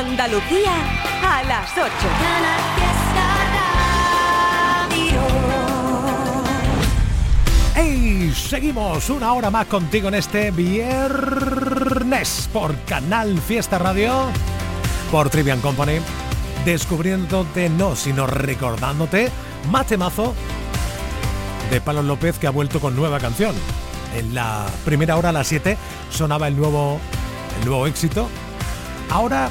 Andalucía a las 8. ¡Hey! Seguimos una hora más contigo en este viernes por Canal Fiesta Radio, por Trivian Company, descubriéndote no, sino recordándote más temazo de Palo López que ha vuelto con nueva canción. En la primera hora a las 7 sonaba el nuevo, el nuevo éxito. Ahora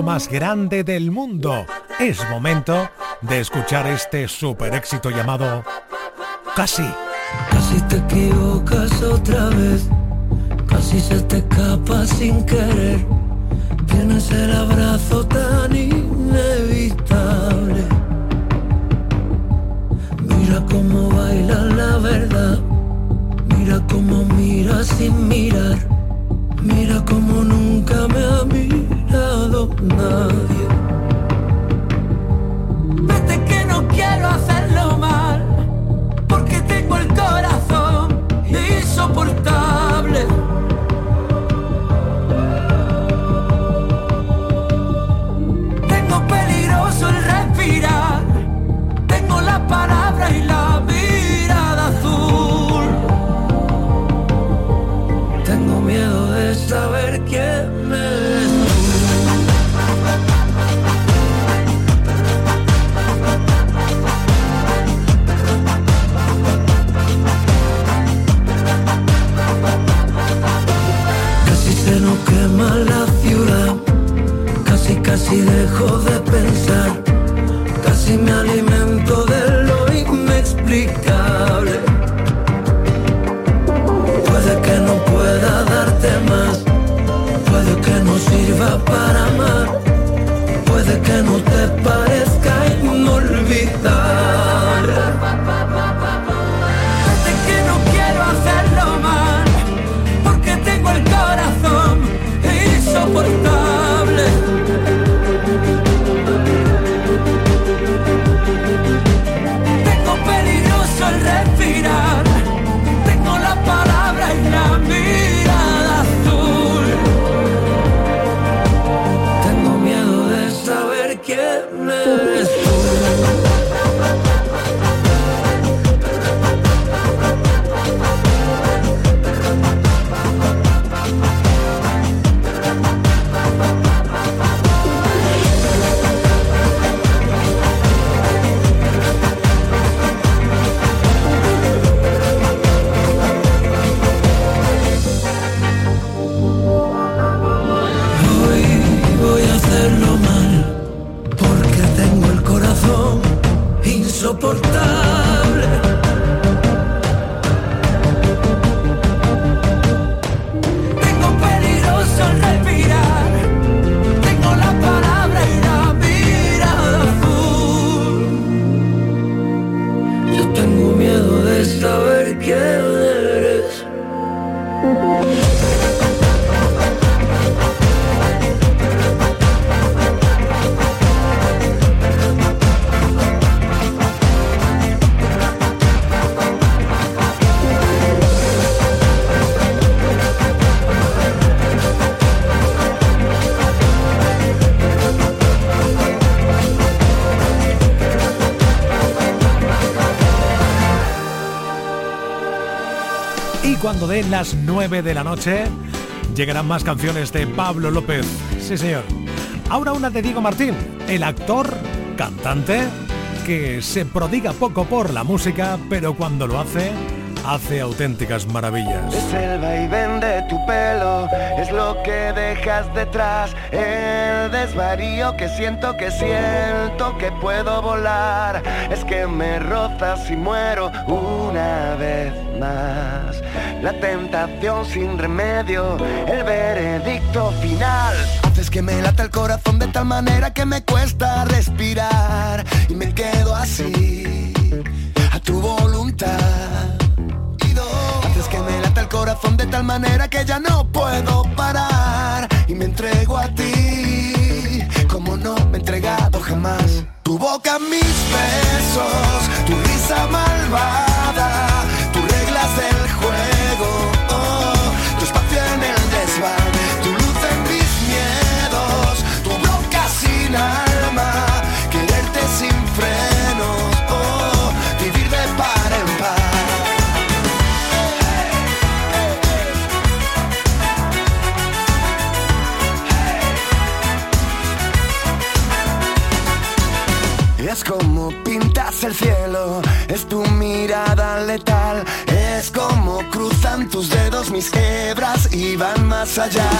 más grande del mundo. Es momento de escuchar este super éxito llamado Casi. Casi te equivocas otra vez, casi se te escapa sin querer. Den las 9 de la noche, llegarán más canciones de Pablo López. Sí, señor. Ahora una de Diego Martín, el actor, cantante, que se prodiga poco por la música, pero cuando lo hace, hace auténticas maravillas. Es el vaivén de tu pelo, es lo que dejas detrás, el desvarío que siento, que siento que puedo volar, es que me rozas y muero una vez más. La tentación sin remedio, el veredicto final. Haces que me lata el corazón de tal manera que me cuesta respirar y me quedo así, a tu voluntad que me lata el corazón de tal manera que ya no puedo parar y me entrego a ti como no me he entregado jamás. Tu boca, mis besos, tu risa malvada, tu luz en mis miedos, tu boca sin alma, quererte sin frenos, oh, vivir de par en par. Es como pintas el cielo, es tu mirada letal, es como cruzan tus dedos mis hebras y van más allá.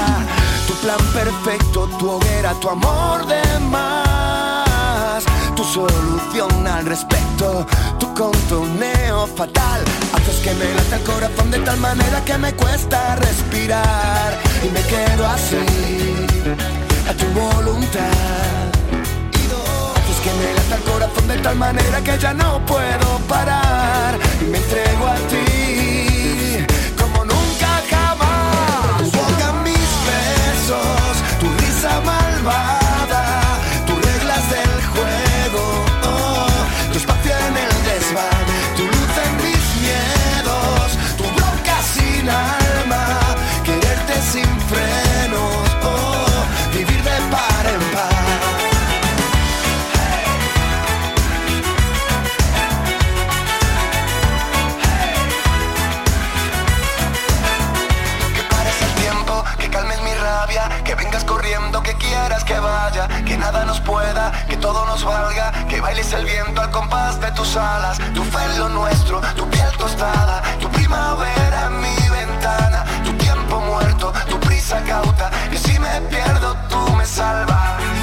Tu plan perfecto, tu hoguera, tu amor de más, tu solución al respecto, tu contoneo fatal. Haces que me lata el corazón de tal manera que me cuesta respirar y me quedo así, a tu voluntad que me lata el corazón de tal manera que ya no puedo parar y me entrego a ti pueda, que todo nos valga, que bailes el viento al compás de tus alas, tu fe en lo nuestro, tu piel tostada, tu primavera en mi ventana, tu tiempo muerto, tu prisa cauta, que si me pierdo tú me salvas.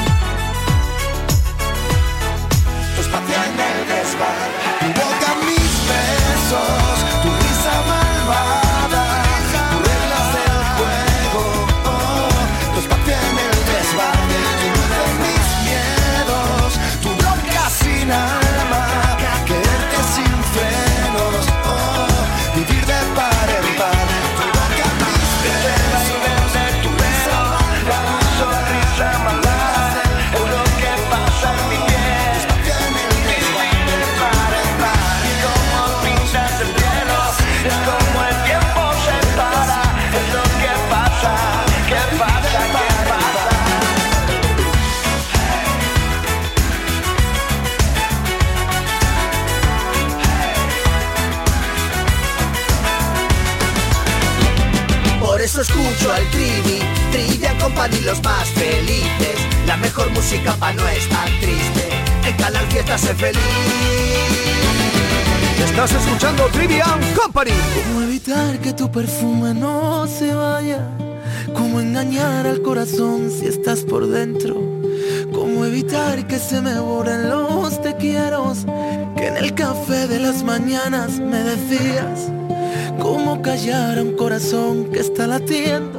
Trivia Company los más felices. La mejor música pa' no estar triste. En Canal Fiesta feliz. Estás escuchando Trivian Company. ¿Cómo evitar que tu perfume no se vaya? ¿Cómo engañar al corazón si estás por dentro? ¿Cómo evitar que se me borren los te quiero? Que en el café de las mañanas me decías. ¿Cómo callar a un corazón que está latiendo?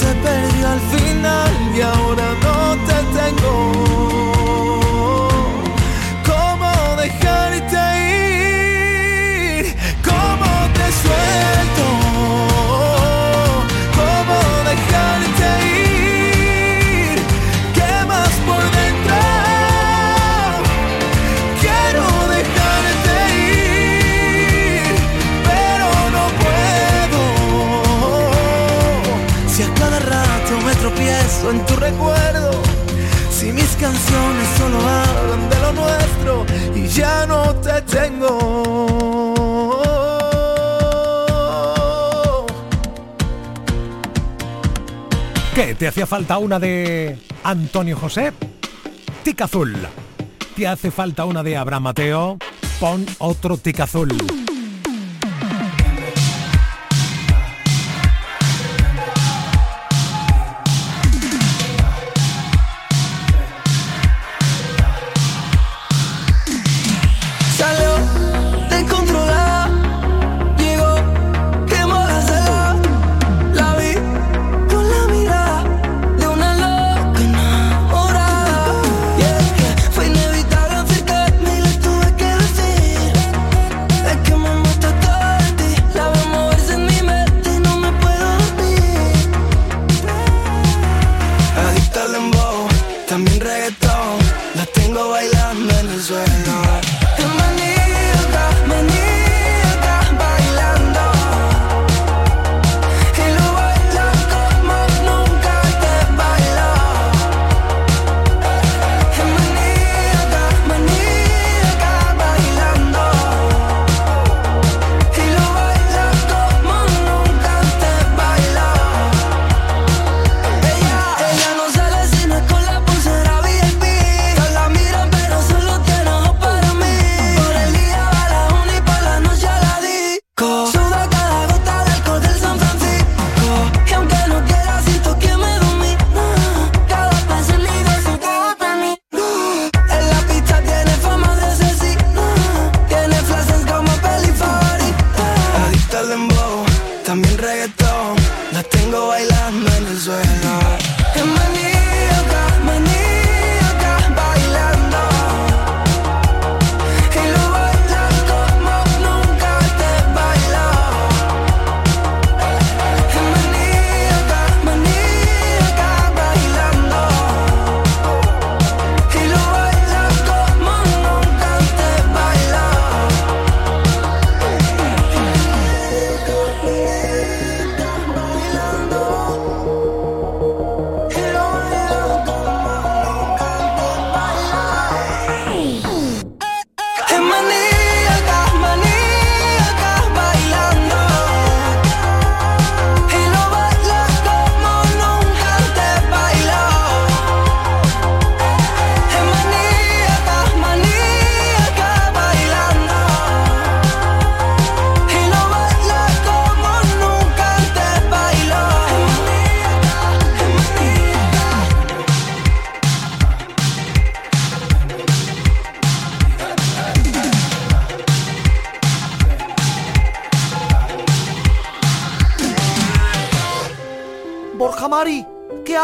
Se perdió al final y ahora no te tengo. Canciones solo de lo nuestro y ya no te tengo. ¿Qué? ¿Te hacía falta una de Antonio José? Tica azul. ¿Te hace falta una de Abraham Mateo? Pon otro tica azul.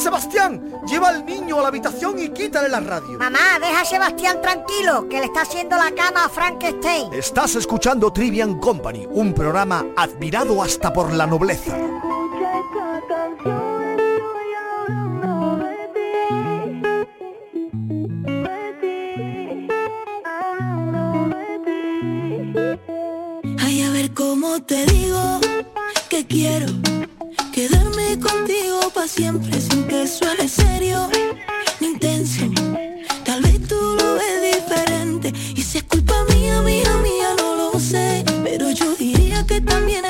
Sebastián, lleva al niño a la habitación y quítale la radio. Mamá, deja a Sebastián tranquilo, que le está haciendo la cama a Frankenstein. Estás escuchando Trivian Company, un programa admirado hasta por la nobleza. Ay, a ver cómo te digo que quiero quedarme contigo para siempre sin que suene serio ni intenso. Tal vez tú lo ves diferente y si es culpa mía, mía, mía, no lo sé. Pero yo diría que también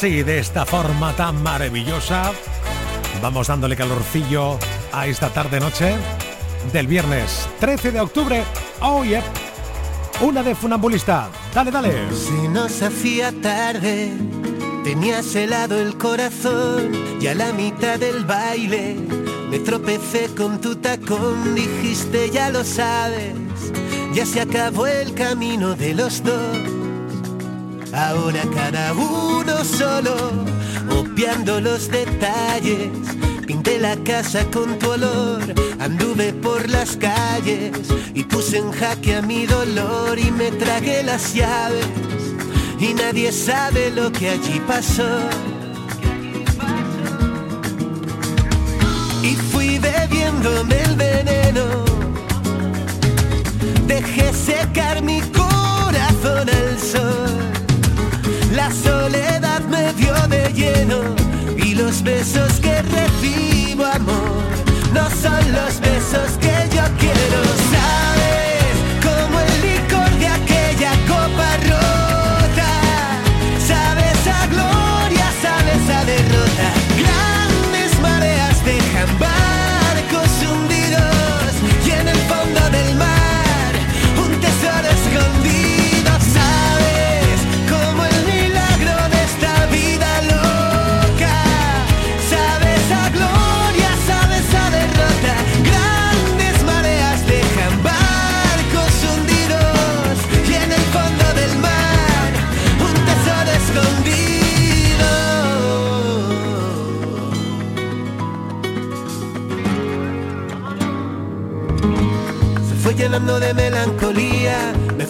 Así, de esta forma tan maravillosa, vamos dándole calorcillo a esta tarde-noche del viernes 13 de octubre. Oh, yep. Una de funambulista. Dale, dale. Si nos hacía tarde, tenías helado el corazón y a la mitad del baile me tropecé con tu tacón, dijiste ya lo sabes, ya se acabó el camino de los dos. Ahora cada uno solo, obviando los detalles. Pinté la casa con tu olor, anduve por las calles y puse en jaque a mi dolor y me tragué las llaves. Y nadie sabe lo que allí pasó. Y fui bebiéndome el veneno. Dejé secar mi corazón al sol. La soledad me dio de lleno y los besos que recibo amor no son los besos que yo quiero. Sabes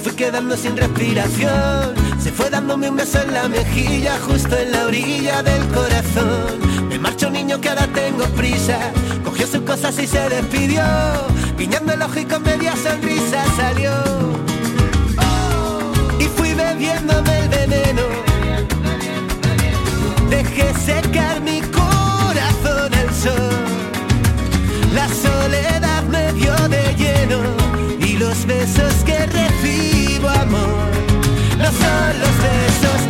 fui quedando sin respiración. Se fue dándome un beso en la mejilla, justo en la orilla del corazón. Me marcho niño que ahora tengo prisa. Cogió sus cosas y se despidió. Guiñando el ojo y con media sonrisa salió. Y fui bebiéndome el veneno. Dejé secar mi corazón al sol. La soledad me dio de lleno los besos que recibo amor. No son los besos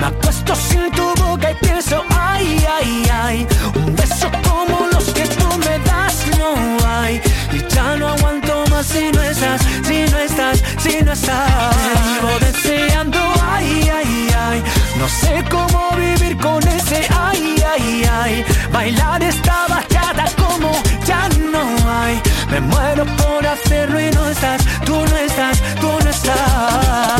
Me acuesto sin tu boca y pienso, ay, ay, ay, un beso como los que tú me das no hay. Y ya no aguanto más si no estás, si no estás, si no estás. Te vivo deseando, ay, ay, ay, no sé cómo vivir con ese, ay, ay, ay. Bailar esta bachata como ya no hay. Me muero por hacerlo y no estás, tú no estás, tú no estás.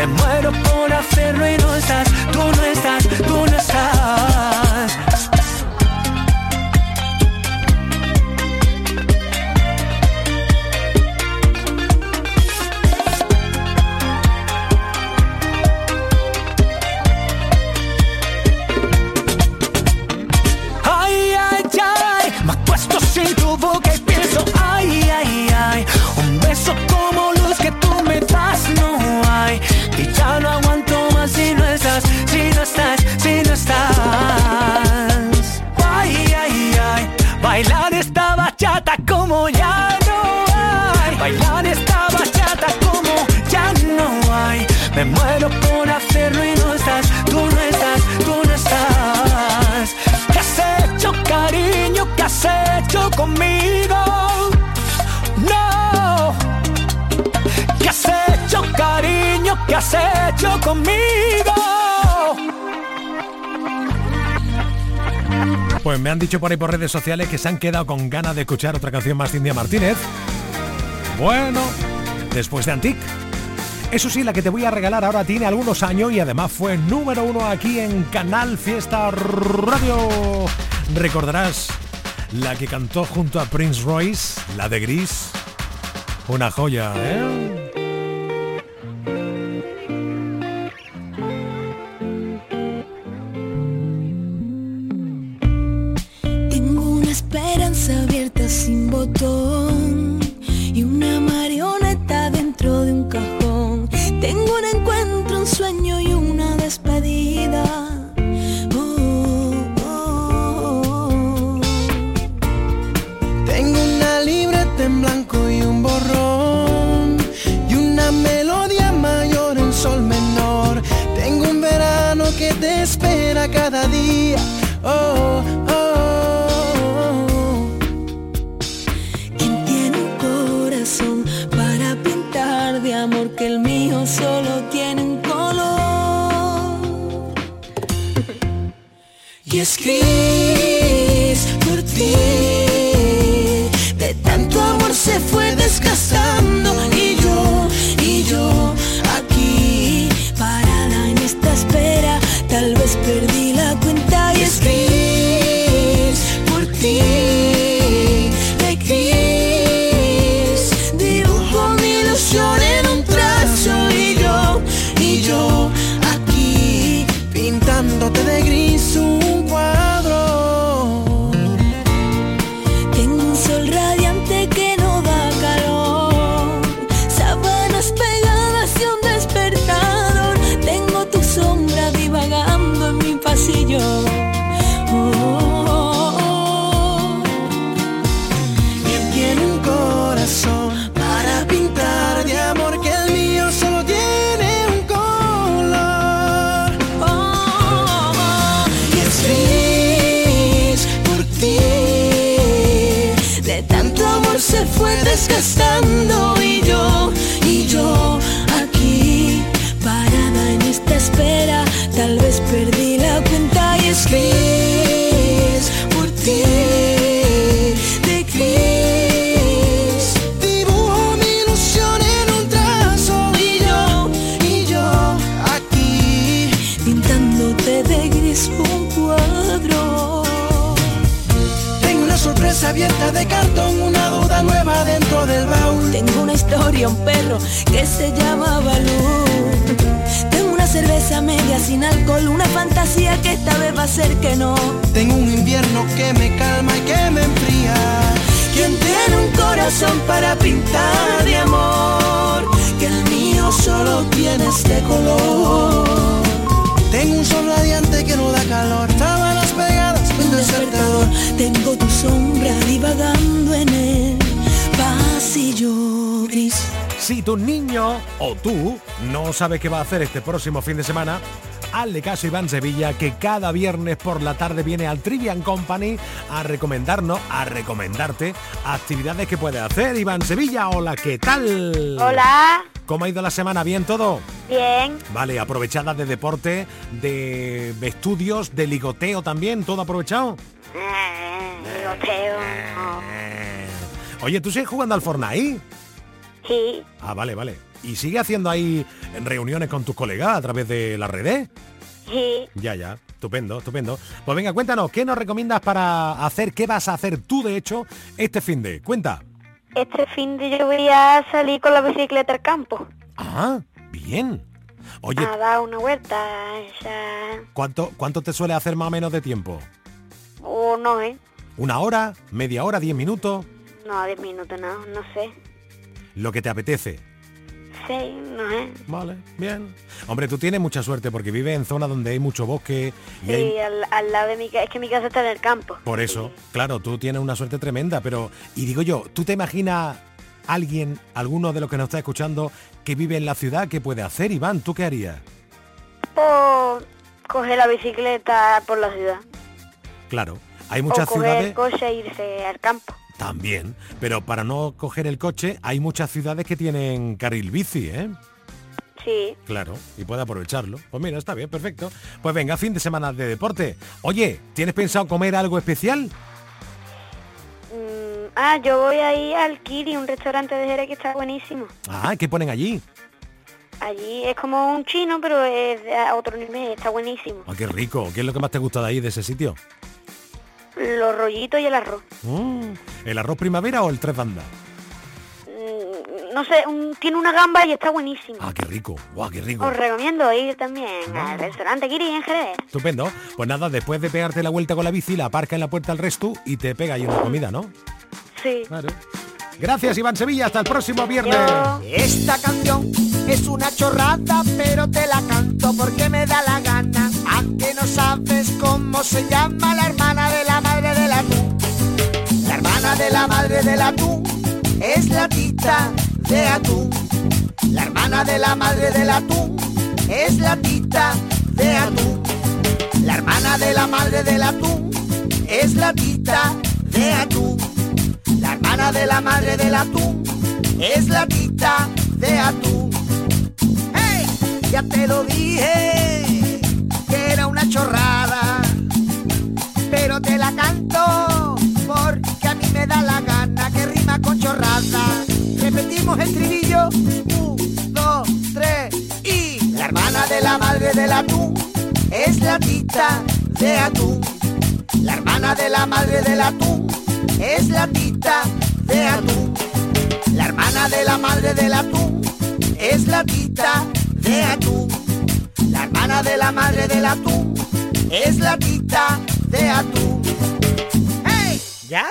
Me muero por hacerlo y no estás, tú no estás, tú no estás. Conmigo. Pues me han dicho por ahí por redes sociales que se han quedado con ganas de escuchar otra canción más de India Martínez. Bueno, después de Antic. Eso sí, la que te voy a regalar ahora tiene algunos años y además fue número uno aquí en Canal Fiesta Radio. Recordarás la que cantó junto a Prince Royce, la de Gris. Una joya, ¿eh? Tu niño o tú no sabe qué va a hacer este próximo fin de semana, hazle caso a Iván Sevilla que cada viernes por la tarde viene al Trivian Company a recomendarnos, a recomendarte actividades que puede hacer. Iván Sevilla, hola, ¿qué tal? Hola, ¿Cómo ha ido la semana? ¿Bien todo? bien. Vale, aprovechada de deporte, de, estudios, de ligoteo también, todo aprovechado. Eh, ligoteo, no. Eh. Oye, ¿tú sigues jugando al Fortnite? Sí, Ah, vale, vale. ¿Y sigue haciendo ahí reuniones con tus colegas a través de las redes? sí. Ya, ya. Estupendo, estupendo. Pues venga, cuéntanos, ¿qué nos recomiendas para hacer? ¿Qué vas a hacer tú, de hecho, este fin de? Cuenta. Este fin de yo voy a salir con la bicicleta al campo. Ah, bien. Oye, A dar una vuelta. Esa... ¿cuánto, ¿cuánto te suele hacer más o menos de tiempo? O no, ¿eh? ¿Una hora? ¿Media hora? ¿Diez minutos? No, 10 minutos, no, no sé. Lo que te apetece. Sí, no sé. Vale, bien. Hombre, tú tienes mucha suerte porque vives en zona donde hay mucho bosque y Sí, hay... al, al lado de mi casa. Es que mi casa está en el campo. Por eso, claro, tú tienes una suerte tremenda, pero... Y digo yo, ¿tú te imaginas alguien, alguno de los que nos está escuchando, que vive en la ciudad, qué puede hacer, Iván? ¿Tú qué harías? O coger la bicicleta por la ciudad. Claro, hay o muchas coger ciudades... el coche e irse al campo. También, pero para no coger el coche hay muchas ciudades que tienen carril bici, ¿eh? Sí. Claro, y puede aprovecharlo. Pues mira, está bien, perfecto. Pues venga, fin de semana de deporte. Oye, ¿tienes pensado comer algo especial? Mm, ah, yo voy ahí al Kiri, un restaurante de Jerez que está buenísimo. Ah, ¿qué ponen allí? Allí es como un chino, pero es de a otro nivel, está buenísimo. Ah, qué rico. ¿Qué es lo que más te gusta de ahí, de ese sitio? Los rollitos y el arroz. Mm, ¿El arroz primavera o el tres bandas? Mm, no sé, un- tiene una gamba y está buenísimo. Ah, qué rico. Guau, qué rico. Os recomiendo ir también al restaurante Kiri en Jerez. Estupendo. Pues nada, después de pegarte la vuelta con la bici, la aparca en la puerta al resto y te pega ahí una comida, ¿no? Sí. Claro. Gracias, Iván Sevilla. Hasta el próximo viernes. Esta canción es una chorrada, pero te la canto porque me da la gana. Aunque no sabes cómo se llama la hermana de la madre del atún. La hermana de la madre del atún es la tita de atún. La hermana de la madre del atún es la tita de atún. La hermana de la madre del atún es la tita de atún. La hermana de la madre del atún es la tita de atún. ¡Hey! Ya te lo dije que chorrada, pero te la canto porque a mí me da la gana que rima con chorrada. Repetimos el trivillo, un, dos, tres y la hermana de la madre del atún es la tita de atún. La hermana de la madre del atún es la tita de atún. La hermana de la madre del atún es la tita de atún. La hermana de la madre del atún es la tita de atún. ¡Hey! ¿Ya?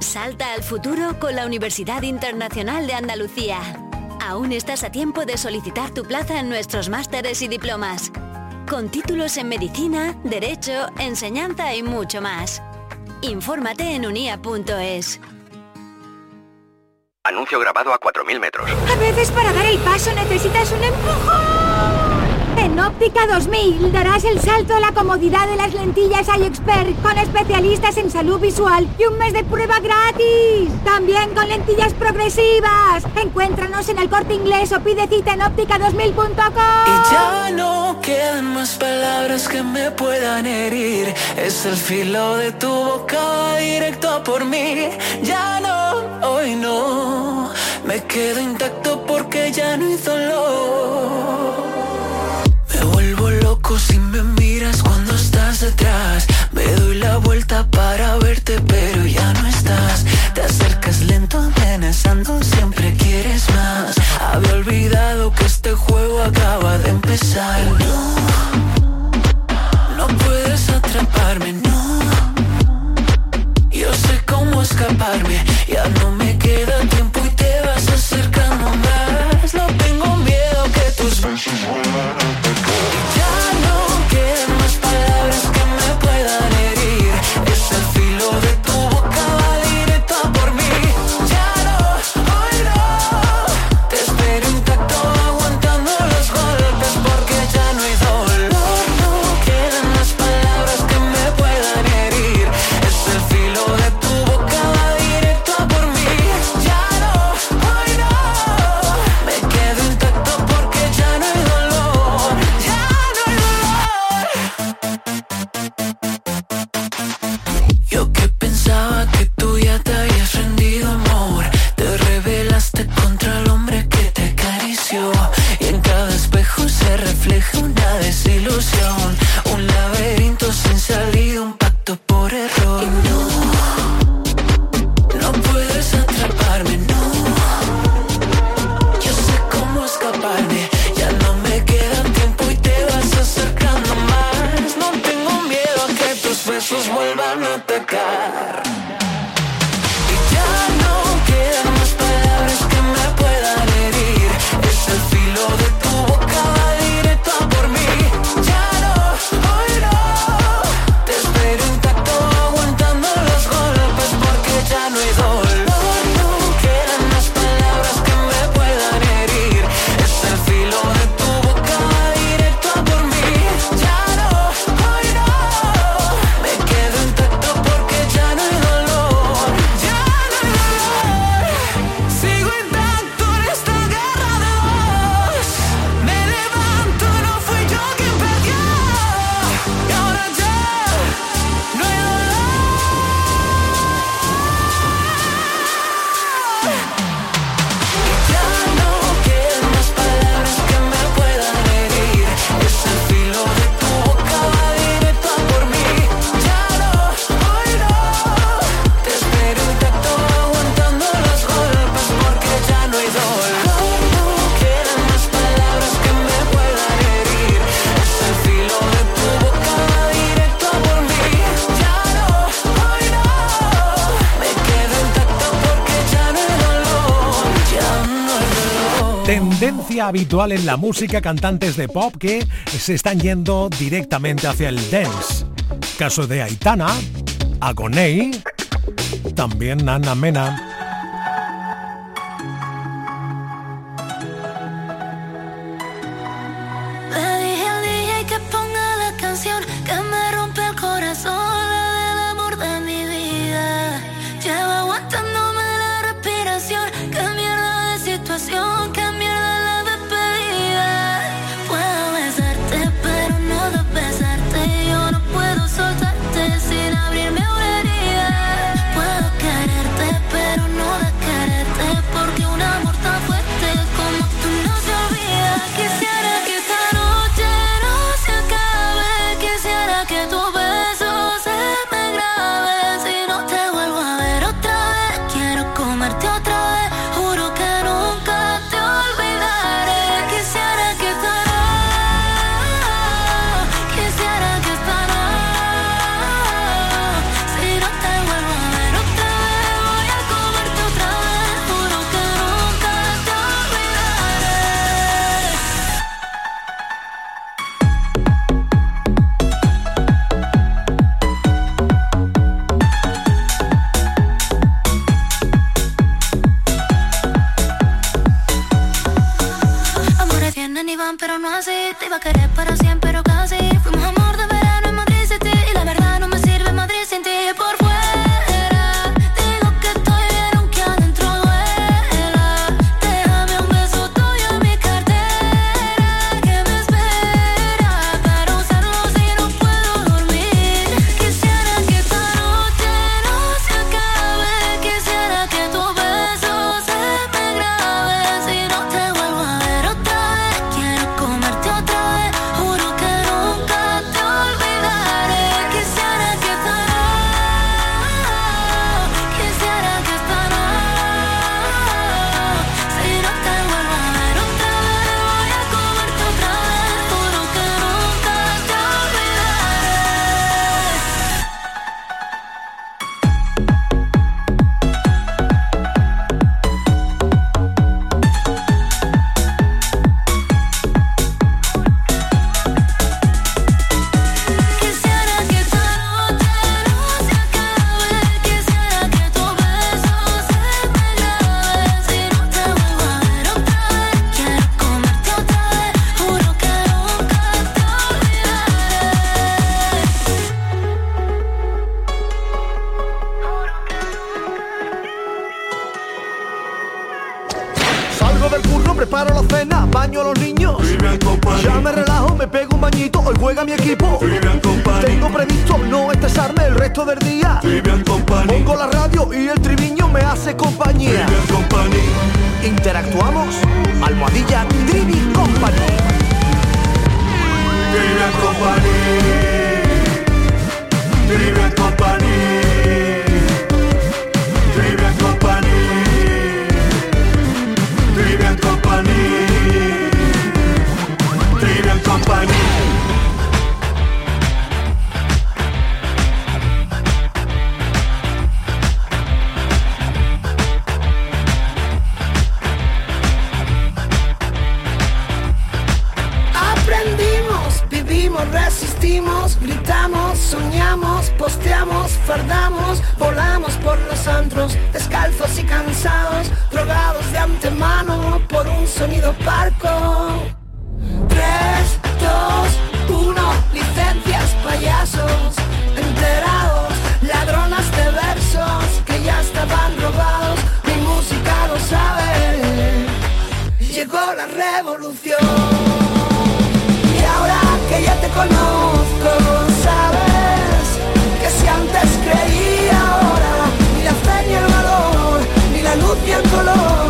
Salta al futuro con la Universidad Internacional de Andalucía. Aún estás a tiempo de solicitar tu plaza en nuestros másteres y diplomas. Con títulos en medicina, derecho, enseñanza y mucho más. Infórmate en unia.es. Anuncio grabado a 4.000 metros. A veces para dar el paso necesitas un empujón. En Óptica 2000 darás el salto a la comodidad de las lentillas iExpert con especialistas en salud visual y un mes de prueba gratis. También con lentillas progresivas. Encuéntranos en el corte inglés o pide cita en óptica2000.com. Y ya no quedan más palabras que me puedan herir. Es el filo de tu boca directo por mí. Ya no, hoy no. Me quedo intacto porque ya no hay dolor. Si me miras cuando estás detrás. Me doy la vuelta para verte, pero ya no estás. Te acercas lento, amenazando, siempre quieres más. Había olvidado que este juego acaba de empezar. No, no puedes atraparme, no. Yo sé cómo escaparme, ya no me queda habitual en la música cantantes de pop que se están yendo directamente hacia el dance. Caso de Aitana, Agonei, también Ana Mena. Sentimos, gritamos, soñamos, posteamos, fardamos, volamos por los antros, descalzos y cansados, drogados de antemano por un sonido parco. 3, 2, 1, licencias, payasos, enterados, ladronas de versos que ya estaban robados, mi música lo sabe, llegó la revolución. Conozco, ¿sabes? Que si antes creí, ahora ni la fe ni el valor, ni la luz ni el color.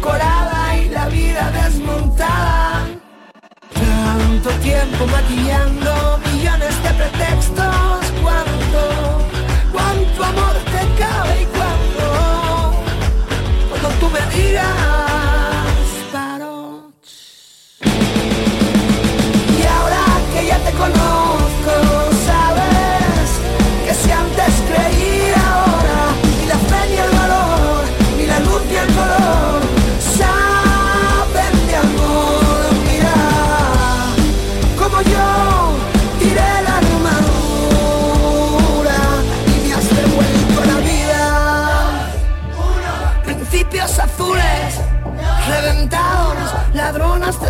colada y la vida desmontada. Tanto tiempo maquillando millones de pretextos, cuánto, cuánto amor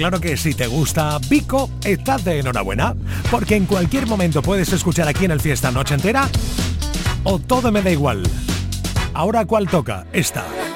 claro que si te gusta Vico, estás de enhorabuena, porque en cualquier momento puedes escuchar aquí en el Fiesta Noche Entera o Todo Me Da Igual. Ahora, ¿cuál toca? Esta.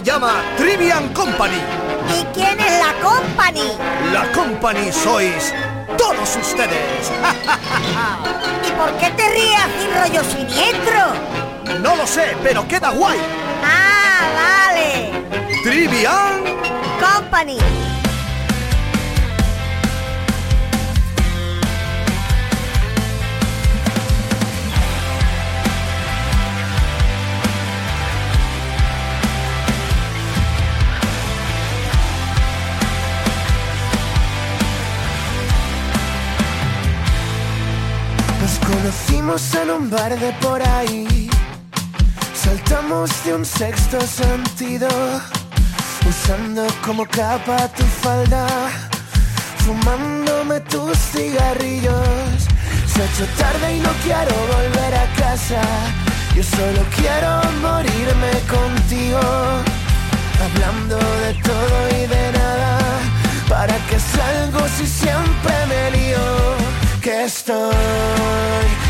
Se llama Trivian Company. ¿Y quién es la Company? La Company sois todos ustedes. ¿Y por qué te ríes sin rollo siniestro? No lo sé, pero queda guay. Ah, vale. Trivian Company. Conocimos en un bar de por ahí. Saltamos de un sexto sentido. Usando como capa tu falda. Fumándome tus cigarrillos. Se ha hecho tarde y no quiero volver a casa. Yo solo quiero morirme contigo. Hablando de todo y de nada. ¿Para qué salgo si siempre me lío? Que estoy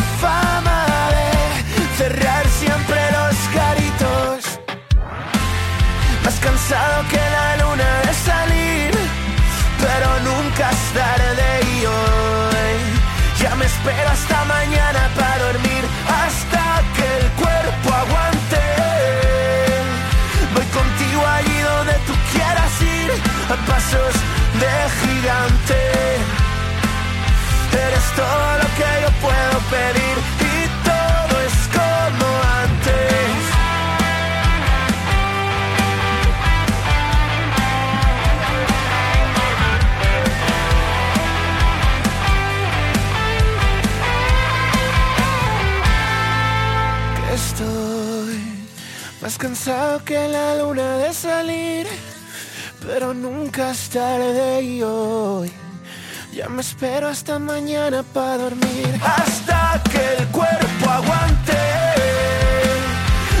cansado que la luna de salir, pero nunca es tarde y hoy ya me espero hasta mañana para dormir, hasta que el cuerpo aguante. Voy contigo allí donde tú quieras ir, a pasos de gigante. Eres todo lo que más cansado que la luna de salir, pero nunca es tarde y hoy. Ya me espero hasta mañana para dormir. Hasta que el cuerpo aguante.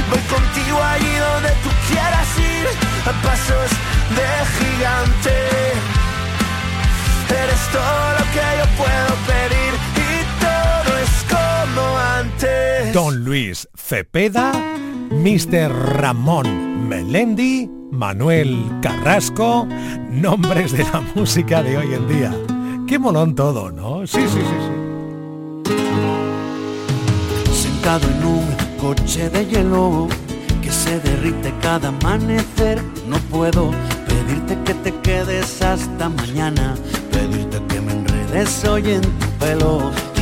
Voy contigo allí donde tú quieras ir. A pasos de gigante. Eres todo lo que yo puedo pedir. Y todo es como antes. Don Luis Cepeda, Mr. Ramón Melendi, Manuel Carrasco, nombres de la música de hoy en día. Qué molón todo, ¿no? Sí, sí, sí, sí. Sentado en un coche de hielo que se derrite cada amanecer, no puedo pedirte que te quedes hasta mañana, pedirte que me enredes hoy en tu pelo.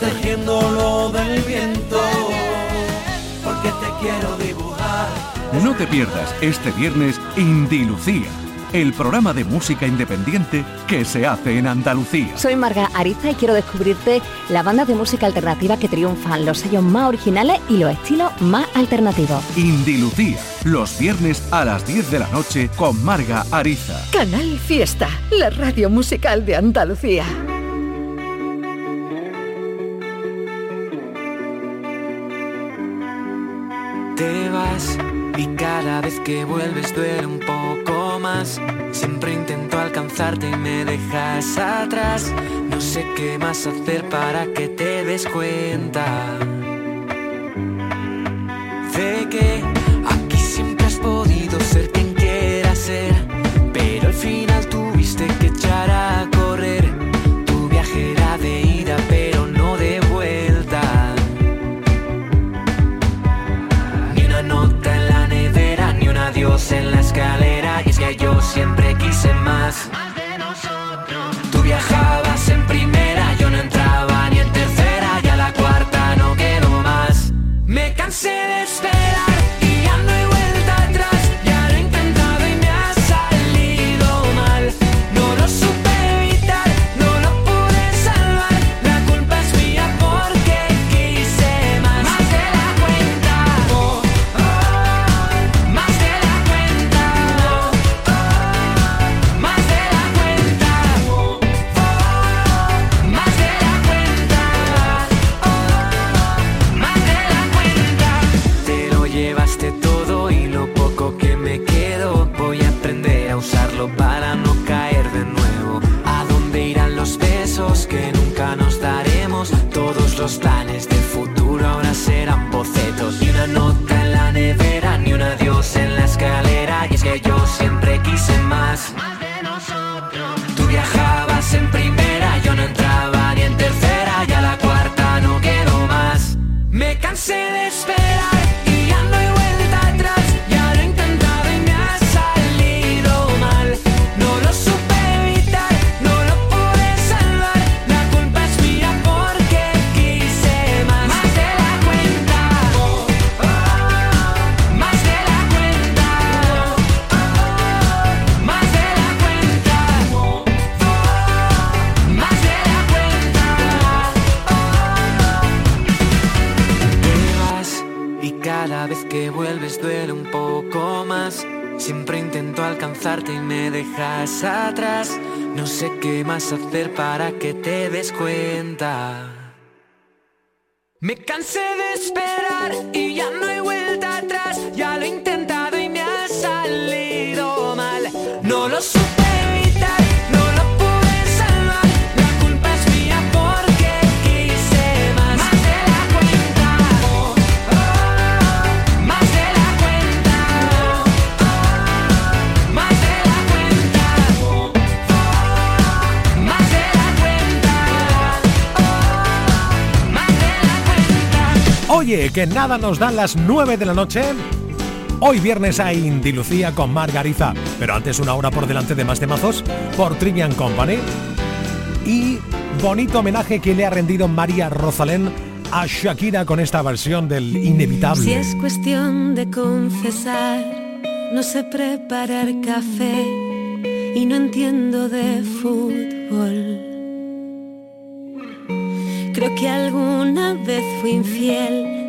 protegiéndolo del viento. Porque te quiero dibujar. No te pierdas este viernes Indilucía, el programa de música independiente que se hace en Andalucía. Soy Marga Ariza y quiero descubrirte las bandas de música alternativa que triunfan, los sellos más originales y los estilos más alternativos. Indilucía, los viernes a las 10 de la noche con Marga Ariza. Canal Fiesta, la radio musical de Andalucía. Cada vez que vuelves duele un poco más. Siempre intento alcanzarte y me dejas atrás. No sé qué más hacer para que te des cuenta. De que aquí siempre has podido ser quien quieras ser. Pero al final tuviste que echar a quise nunca nos daremos? Todos los planes del futuro ahora serán bocetos. Ni una nota en la nevera, ni un adiós en la escalera. Y es que yo siempre quise más. Atrás. No sé qué más hacer para que te des cuenta. Me cansé de esperar y ya no hay Que nada nos dan las 9 de la noche. Hoy viernes hay Indy Lucía con Margariza, pero antes una hora por delante de más temazos por Trivian Company. Y bonito homenaje que le ha rendido María Rosalén a Shakira con esta versión del Inevitable. Si es cuestión de confesar, no sé preparar café y no entiendo de fútbol. Creo que alguna vez fui infiel,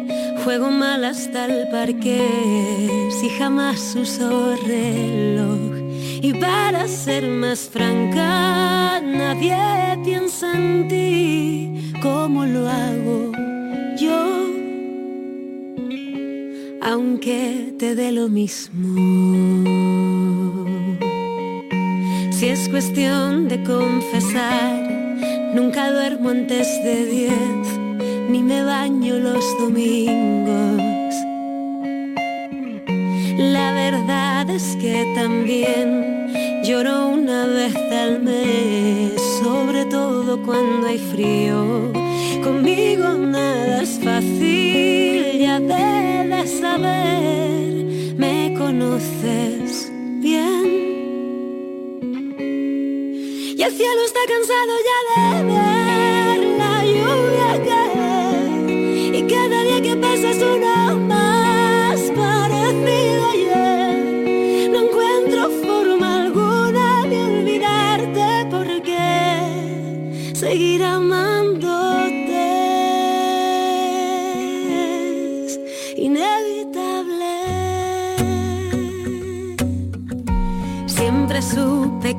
juego mal hasta el parque, si jamás uso reloj. Y para ser más franca, nadie piensa en ti como lo hago yo, aunque te dé lo mismo. Si es cuestión de confesar, nunca duermo antes de diez, ni me baño los domingos. La verdad es que también lloro una vez al mes, sobre todo cuando hay frío Conmigo nada es fácil, ya debes saber, me conoces bien. Y el cielo está cansado ya de ver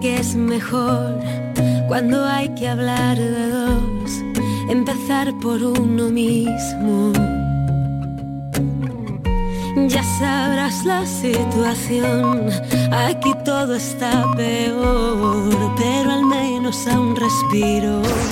que es mejor cuando hay que hablar de dos, empezar por uno mismo. Ya sabrás la situación, aquí todo está peor, pero al menos aún respiro.